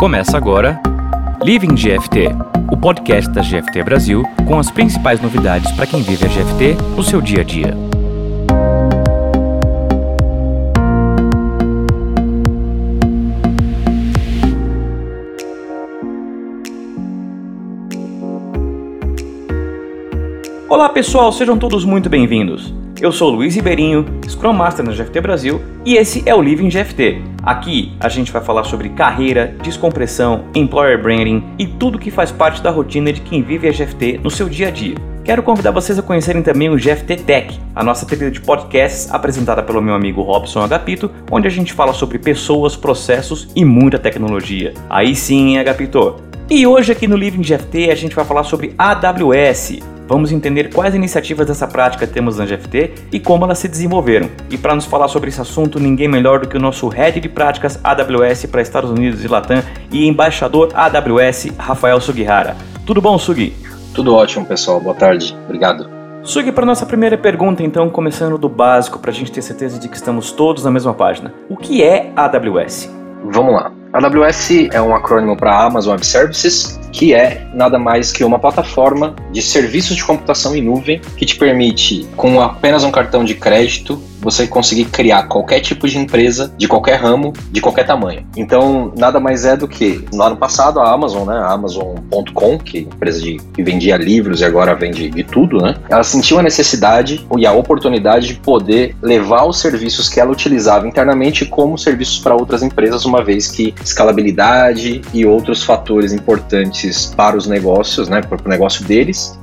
Começa agora Living GFT, o podcast da GFT Brasil com as principais novidades para quem vive a GFT no seu dia a dia. Olá pessoal, sejam todos muito bem-vindos. Eu sou Luiz Ribeirinho, Scrum Master na GFT Brasil e esse é o Living GFT. Aqui a gente vai falar sobre carreira, descompressão, employer branding e tudo que faz parte da rotina de quem vive a GFT no seu dia a dia. Quero convidar vocês a conhecerem também o GFT Tech, a nossa trilha de podcasts apresentada pelo meu amigo Robson Agapito, onde a gente fala sobre pessoas, processos e muita tecnologia. Aí sim, Agapito? E hoje aqui no Living GFT a gente vai falar sobre AWS, Vamos entender quais iniciativas dessa prática temos na GFT e como elas se desenvolveram. E para nos falar sobre esse assunto, ninguém melhor do que o nosso Head de Práticas AWS para Estados Unidos e Latam e embaixador AWS, Rafael Sugihara. Tudo bom, Sugi? Tudo ótimo, pessoal. Boa tarde. Obrigado. Sugi, para nossa primeira pergunta, então, começando do básico, para a gente ter certeza de que estamos todos na mesma página. O que é AWS? Vamos lá. AWS é um acrônimo para Amazon Web Services, que é nada mais que uma plataforma de serviços de computação em nuvem que te permite, com apenas um cartão de crédito, você conseguir criar qualquer tipo de empresa, de qualquer ramo, de qualquer tamanho. Então, nada mais é do que, no ano passado, a Amazon, né, a Amazon.com, que é empresa de, que vendia livros e agora vende de tudo, né, ela sentiu a necessidade e a oportunidade de poder levar os serviços que ela utilizava internamente como serviços para outras empresas, uma vez que escalabilidade e outros fatores importantes para os negócios, né, para o negócio deles,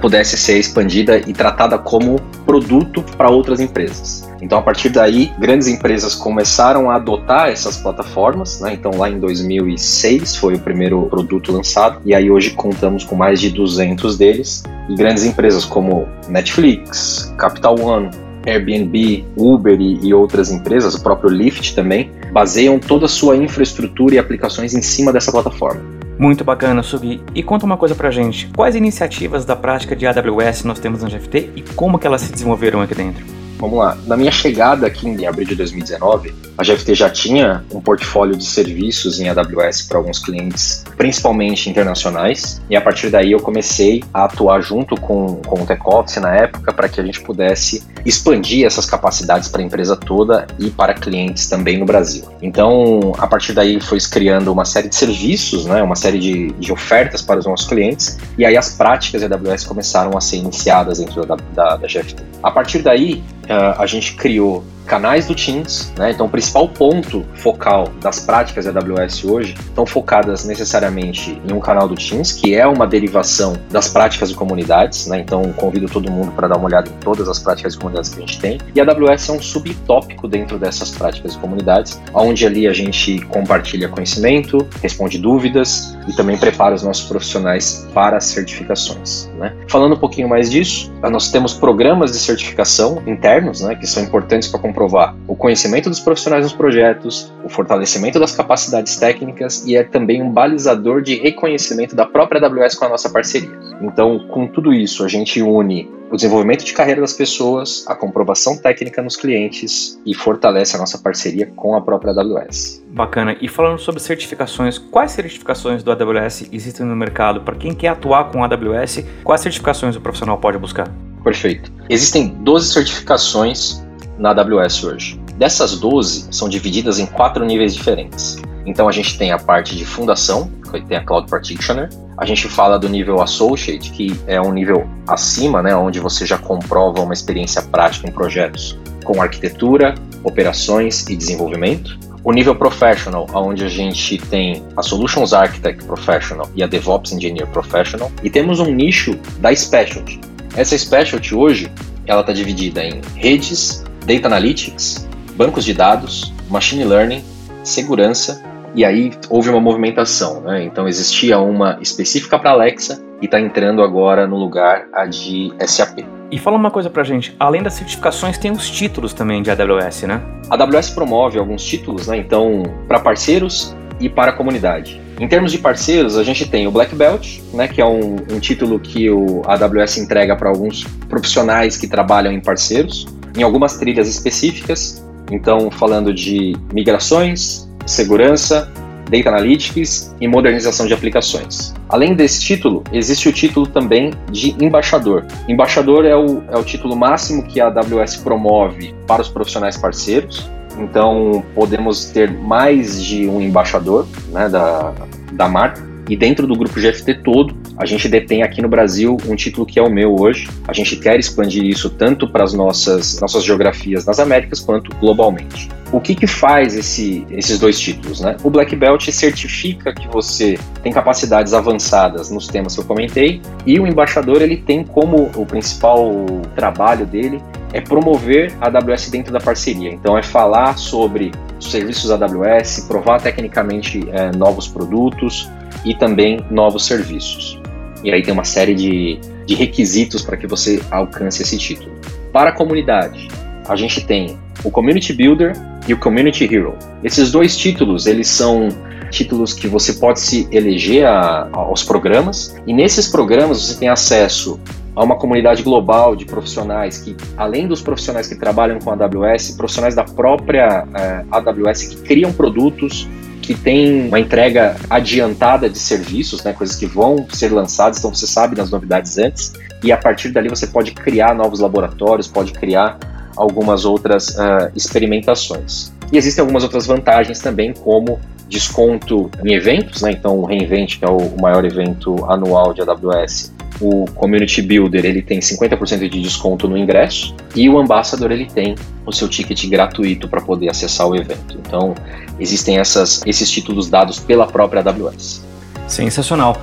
pudesse ser expandida e tratada como produto para outras empresas. Então, a partir daí, grandes empresas começaram a adotar essas plataformas. Né? Então, lá em 2006 foi o primeiro produto lançado, e aí hoje contamos com mais de 200 deles. E grandes empresas como Netflix, Capital One, Airbnb, Uber e, e, outras empresas, o próprio Lyft também, baseiam toda a sua infraestrutura e aplicações em cima dessa plataforma. Muito bacana, Sugi. E conta uma coisa pra gente. Quais iniciativas da prática de AWS nós temos na GFT e como que elas se desenvolveram aqui dentro? Vamos lá. Na minha chegada aqui em abril de 2019, a GFT já tinha um portfólio de serviços em AWS para alguns clientes, principalmente internacionais, e a partir daí eu comecei a atuar junto com, com o TechOps na época para que a gente pudesse expandir essas capacidades para a empresa toda e para clientes também no Brasil. Então, a partir daí foi criando uma série de serviços, né, uma série de, de ofertas para os nossos clientes, e aí as práticas de AWS começaram a ser iniciadas dentro da, da, da GFT. A partir daí, uh, a gente criou canais do Teams, né? Então, o principal ponto focal das práticas da AWS hoje estão focadas necessariamente em um canal do Teams, que é uma derivação das práticas de comunidades, né? Então, convido todo mundo para dar uma olhada em todas as práticas de comunidades que a gente tem. E a AWS é um subtópico dentro dessas práticas de comunidades, onde ali a gente compartilha conhecimento, responde dúvidas e também prepara os nossos profissionais para as certificações, né? Falando um pouquinho mais disso, nós temos programas de certificação internos, né? Que são importantes para comprovar o conhecimento dos profissionais nos projetos, o fortalecimento das capacidades técnicas e é também um balizador de reconhecimento da própria AWS com a nossa parceria. Então, com tudo isso, a gente une o desenvolvimento de carreira das pessoas, a comprovação técnica nos clientes e fortalece a nossa parceria com a própria AWS. Bacana. E falando sobre certificações, quais certificações do AWS existem no mercado? Para quem quer atuar com a AWS, quais certificações o profissional pode buscar? Perfeito. Existem 12 certificações na AWS hoje. Dessas 12 são divididas em quatro níveis diferentes. Então a gente tem a parte de fundação, que tem a Cloud Practitioner. A gente fala do nível Associate, que é um nível acima, né, onde você já comprova uma experiência prática em projetos com arquitetura, operações e desenvolvimento. O nível Professional, onde a gente tem a Solutions Architect Professional e a DevOps Engineer Professional. E temos um nicho da Specialty. Essa Specialty hoje, ela está dividida em redes, Data Analytics, bancos de dados, Machine Learning, segurança, e aí houve uma movimentação, né? Então existia uma específica para Alexa e está entrando agora no lugar a de SAP. E fala uma coisa pra gente, além das certificações, tem os títulos também de AWS, né? A AWS promove alguns títulos, né? Então, para parceiros e para a comunidade. Em termos de parceiros, a gente tem o Black Belt, né, que é um, um título que o AWS entrega para alguns profissionais que trabalham em parceiros em algumas trilhas específicas. Então, falando de migrações, segurança, Data Analytics e modernização de aplicações. Além desse título, existe o título também de embaixador. Embaixador é o, é o título máximo que a AWS promove para os profissionais parceiros. Então, podemos ter mais de um embaixador né, da, da marca. E dentro do grupo GFT todo, a gente detém aqui no Brasil um título que é o meu hoje. A gente quer expandir isso tanto para as nossas, nossas geografias nas Américas quanto globalmente. O que, que faz esse, esses dois títulos? Né? O Black Belt certifica que você tem capacidades avançadas nos temas que eu comentei e o embaixador ele tem como o principal trabalho dele é promover a AWS dentro da parceria. Então é falar sobre os serviços AWS, provar tecnicamente é, novos produtos, e também novos serviços. E aí tem uma série de, de requisitos para que você alcance esse título. Para a comunidade, a gente tem o Community Builder e o Community Hero. Esses dois títulos, eles são títulos que você pode se eleger a, aos programas, e nesses programas você tem acesso a uma comunidade global de profissionais que, além dos profissionais que trabalham com a AWS, profissionais da própria é, AWS que criam produtos que tem uma entrega adiantada de serviços, né, coisas que vão ser lançadas, então você sabe das novidades antes, e a partir dali você pode criar novos laboratórios, pode criar algumas outras uh, experimentações. E existem algumas outras vantagens também, como desconto em eventos, né? Então o Reinvent, que é o maior evento anual de AWS, o Community Builder ele tem 50% de desconto no ingresso e o Ambassador ele tem o seu ticket gratuito para poder acessar o evento. Então, existem essas, esses títulos dados pela própria AWS. Sensacional.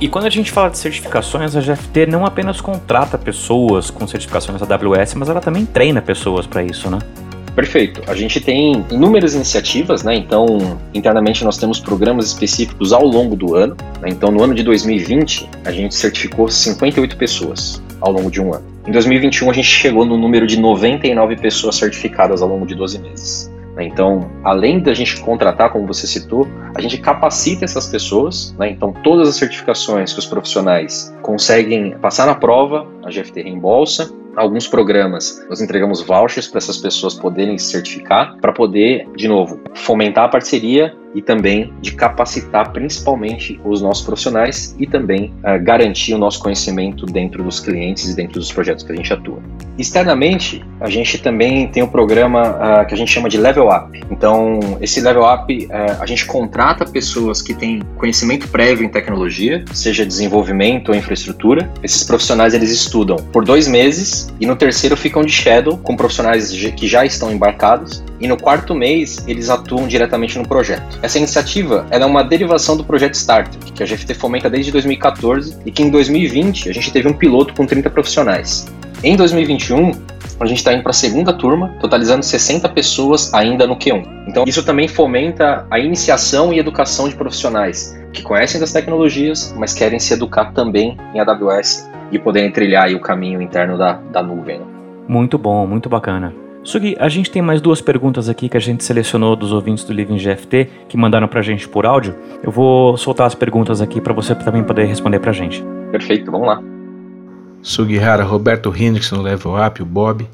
E quando a gente fala de certificações, a GFT não apenas contrata pessoas com certificações AWS, mas ela também treina pessoas para isso, né? Perfeito. A gente tem inúmeras iniciativas, né? Então, internamente nós temos programas específicos ao longo do ano. Né? Então, no ano de 2020, a gente certificou 58 pessoas ao longo de um ano. Em 2021, a gente chegou no número de 99 pessoas certificadas ao longo de 12 meses. Né? Então, além da gente contratar, como você citou, a gente capacita essas pessoas. Né? Então, todas as certificações que os profissionais conseguem passar na prova, a GFT reembolsa alguns programas. Nós entregamos vouchers para essas pessoas poderem se certificar, para poder, de novo, fomentar a parceria e também de capacitar principalmente os nossos profissionais e também uh, garantir o nosso conhecimento dentro dos clientes e dentro dos projetos que a gente atua. Externamente, a gente também tem um programa uh, que a gente chama de Level Up. Então, esse Level Up, uh, a gente contrata pessoas que têm conhecimento prévio em tecnologia, seja desenvolvimento ou infraestrutura. Esses profissionais eles estudam por dois meses e no terceiro ficam de shadow com profissionais que já estão embarcados e no quarto mês eles atuam diretamente no projeto. Essa iniciativa é uma derivação do projeto Starter, que a GFT fomenta desde 2014 e que em 2020 a gente teve um piloto com 30 profissionais. Em 2021, a gente está indo para a segunda turma, totalizando 60 pessoas ainda no Q1. Então, isso também fomenta a iniciação e educação de profissionais que conhecem das tecnologias, mas querem se educar também em AWS e poderem trilhar o caminho interno da, da nuvem. Né? Muito bom, muito bacana. Sugi, a gente tem mais duas perguntas aqui que a gente selecionou dos ouvintes do Living GFT que mandaram pra gente por áudio. Eu vou soltar as perguntas aqui para você também poder responder pra gente. Perfeito, vamos lá. Sugihara, Roberto Hendrickson no Level Up, o Bob.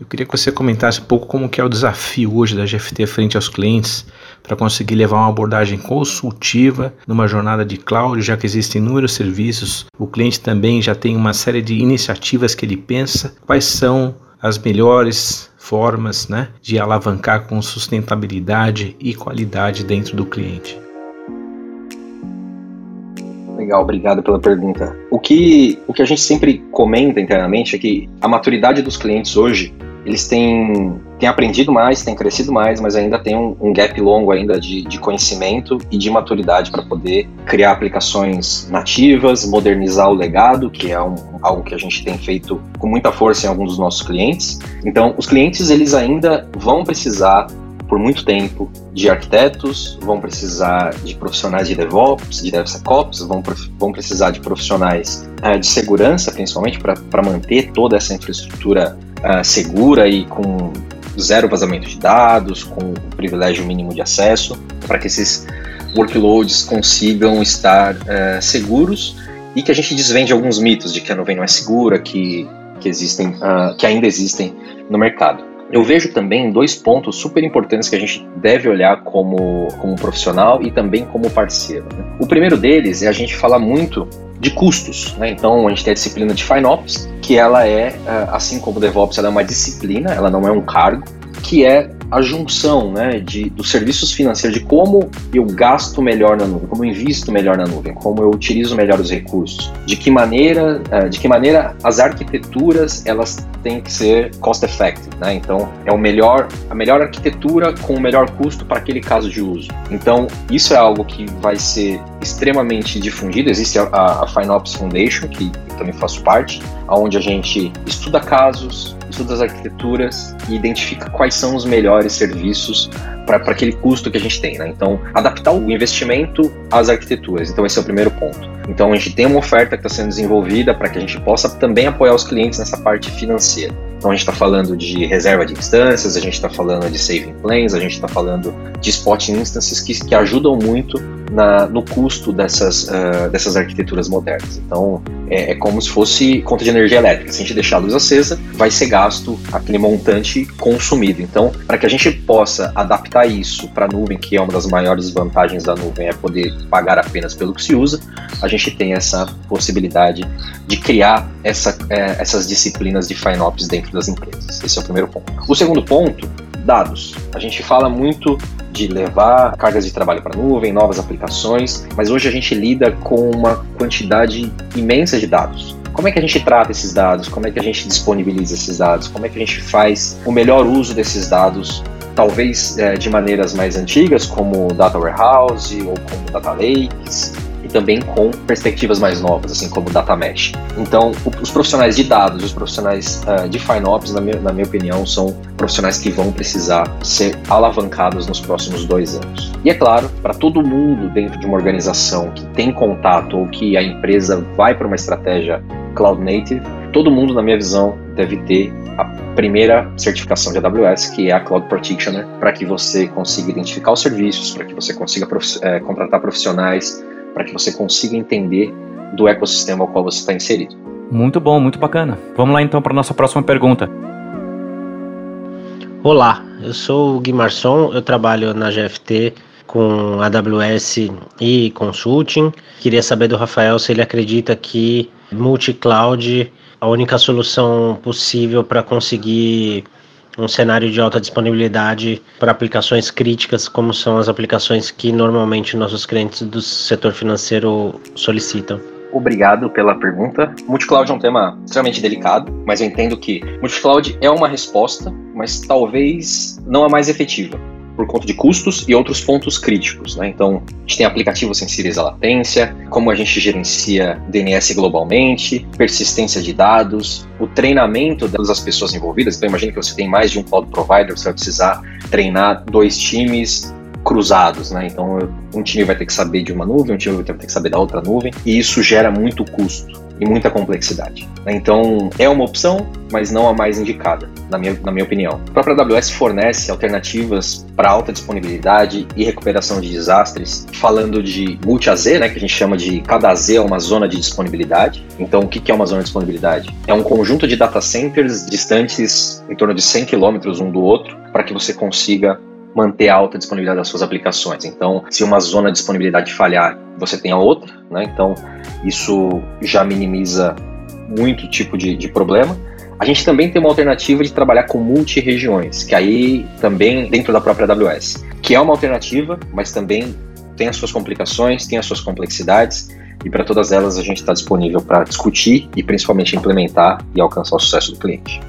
Eu queria que você comentasse um pouco como que é o desafio hoje da GFT frente aos clientes para conseguir levar uma abordagem consultiva numa jornada de cloud, já que existem inúmeros serviços. O cliente também já tem uma série de iniciativas que ele pensa. Quais são as melhores formas né, de alavancar com sustentabilidade e qualidade dentro do cliente? Legal, obrigado pela pergunta. O que, o que a gente sempre comenta internamente é que a maturidade dos clientes hoje, eles têm, têm aprendido mais, têm crescido mais, mas ainda tem um, um gap longo ainda de, de conhecimento e de maturidade para poder criar aplicações nativas, modernizar o legado, que é um, algo que a gente tem feito com muita força em alguns dos nossos clientes. Então, os clientes eles ainda vão precisar por muito tempo de arquitetos, vão precisar de profissionais de DevOps, de DevSecOps, vão, vão precisar de profissionais uh, de segurança, principalmente para manter toda essa infraestrutura uh, segura e com zero vazamento de dados, com privilégio mínimo de acesso, para que esses workloads consigam estar uh, seguros e que a gente desvende alguns mitos de que a nuvem não é segura, que, que existem, que ainda existem no mercado. eu vejo também dois pontos super importantes que a gente deve olhar como, como profissional e também como parceiro. Né? O primeiro deles é a gente falar muito de custos. Né? Então, a gente tem a disciplina de FinOps, que ela é, eh, assim como o DevOps, ela é uma disciplina, ela não é um cargo, que é a junção né, de, dos serviços financeiros, de como eu gasto melhor na nuvem, como eu invisto melhor na nuvem, como eu utilizo melhor os recursos, de que maneira, uh, de que maneira as arquiteturas elas têm que ser cost effective, né? Então é o melhor, a melhor arquitetura com o melhor custo para aquele caso de uso. Então isso é algo que vai ser extremamente difundido. Existe a, a FineOps Foundation que eu também faço parte, onde a gente estuda casos, estuda as arquiteturas e identifica quais são os melhores serviços para aquele custo que a gente tem. Né? Então, adaptar o investimento às arquiteturas. Então, esse é o primeiro ponto. Então, a gente tem uma oferta que está sendo desenvolvida para que a gente possa também apoiar os clientes nessa parte financeira. Então, a gente está falando de reserva de instâncias, a gente está falando de saving plans, a gente está falando de spot instances que, que ajudam muito na, no custo dessas, uh, dessas arquiteturas modernas. Então, é, é, como se fosse conta de energia elétrica. Se a gente deixar a luz acesa, vai ser gasto aquele montante consumido. Então, para que a gente possa adaptar isso para a nuvem, que é uma das maiores vantagens da nuvem, é poder pagar apenas pelo que se usa, a gente tem essa possibilidade de criar essa, é, essas disciplinas de FinOps dentro das empresas. Esse é o primeiro ponto. O segundo ponto dados. A gente fala muito de levar cargas de trabalho para a nuvem, novas aplicações, mas hoje a gente lida com uma quantidade imensa de dados. Como é que a gente trata esses dados? Como é que a gente disponibiliza esses dados? Como é que a gente faz o melhor uso desses dados? Talvez é, de maneiras mais antigas, como Data Warehouse ou como Data Lakes, também com perspectivas mais novas, assim como Data Mesh. Então, os profissionais de dados, os profissionais uh, de FinOps, na minha, na minha opinião, são profissionais que vão precisar ser alavancados nos próximos dois anos. E é claro, para todo mundo dentro de uma organização que tem contato ou que a empresa vai para uma estratégia cloud native, todo mundo, na minha visão, deve ter a primeira certificação de AWS, que é a Cloud Practitioner, para que você consiga identificar os serviços, para que você consiga prof é, contratar profissionais, para que você consiga entender do ecossistema ao qual você está inserido. Muito bom, muito bacana. Vamos lá então para a nossa próxima pergunta. Olá, eu sou o Gui Marçom, eu trabalho na GFT com AWS e consulting. Queria saber do Rafael se ele acredita que multi-cloud a única solução possível para conseguir um cenário de alta disponibilidade para aplicações críticas, como são as aplicações que normalmente nossos clientes do setor financeiro solicitam. Obrigado pela pergunta. Multicloud é um tema extremamente delicado, mas eu entendo que multicloud é uma resposta, mas talvez não a mais efetiva por conta de custos e outros pontos críticos. Né? Então, a gente tem aplicativos sensíveis à latência, como a gente gerencia DNS globalmente, persistência de dados, o treinamento das pessoas envolvidas. Então, imagine que você tem mais de um cloud provider, você vai precisar treinar dois times cruzados, né? Então, um time vai ter que saber de uma nuvem, um time vai ter que saber da outra nuvem, e isso gera muito custo e muita complexidade. Né? Então, é uma opção, mas não a mais indicada, na minha, na minha opinião. A própria AWS fornece alternativas para alta disponibilidade e recuperação de desastres, falando de multi-AZ, né, que a gente chama de cada AZ é uma zona de disponibilidade. Então, o que é uma zona de disponibilidade? É um conjunto de data centers distantes em torno de 100 quilômetros um do outro, para que você consiga manter a alta disponibilidade das suas aplicações. Então, se uma zona de disponibilidade falhar, você tem a outra, né? Então, isso já minimiza muito tipo de, de problema. A gente também tem uma alternativa de trabalhar com multi-regiões, que aí também dentro da própria AWS, que é uma alternativa, mas também tem as suas complicações, tem as suas complexidades, e para todas elas a gente está disponível para discutir e principalmente implementar e alcançar o sucesso do cliente.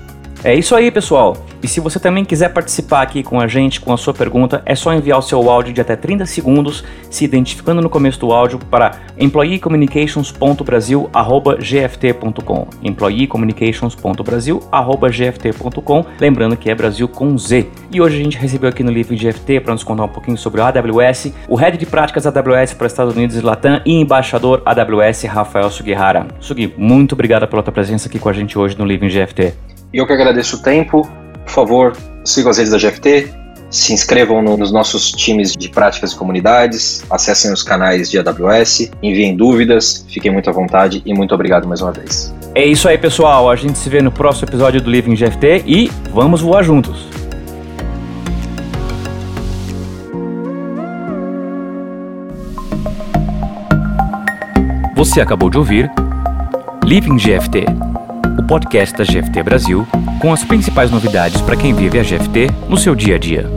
É isso aí, pessoal. E se você também quiser participar aqui com a gente com a sua pergunta, é só enviar o seu áudio de até 30 segundos, se identificando no começo do áudio para employeecommunications.brasil@gft.com. employeecommunications.brasil@gft.com, lembrando que é Brasil com Z. E hoje a gente recebeu aqui no Living GFT para nos contar um pouquinho sobre o AWS, o Head de Práticas AWS para Estados Unidos e Latam e embaixador AWS Rafael Sugihara. Sugi, muito obrigado pela tua presença aqui com a gente hoje no Living GFT. E eu que agradeço o tempo. Por favor, sigam as redes da GFT, se inscrevam no, nos nossos times de práticas e comunidades, acessem os canais de AWS, enviem dúvidas, fiquem muito à vontade e muito obrigado mais uma vez. É isso aí, pessoal. A gente se vê no próximo episódio do Living GFT e vamos voar juntos! Você acabou de ouvir Living GFT o podcast da GFT Brasil, com as principais novidades para quem vive a GFT no seu dia a dia.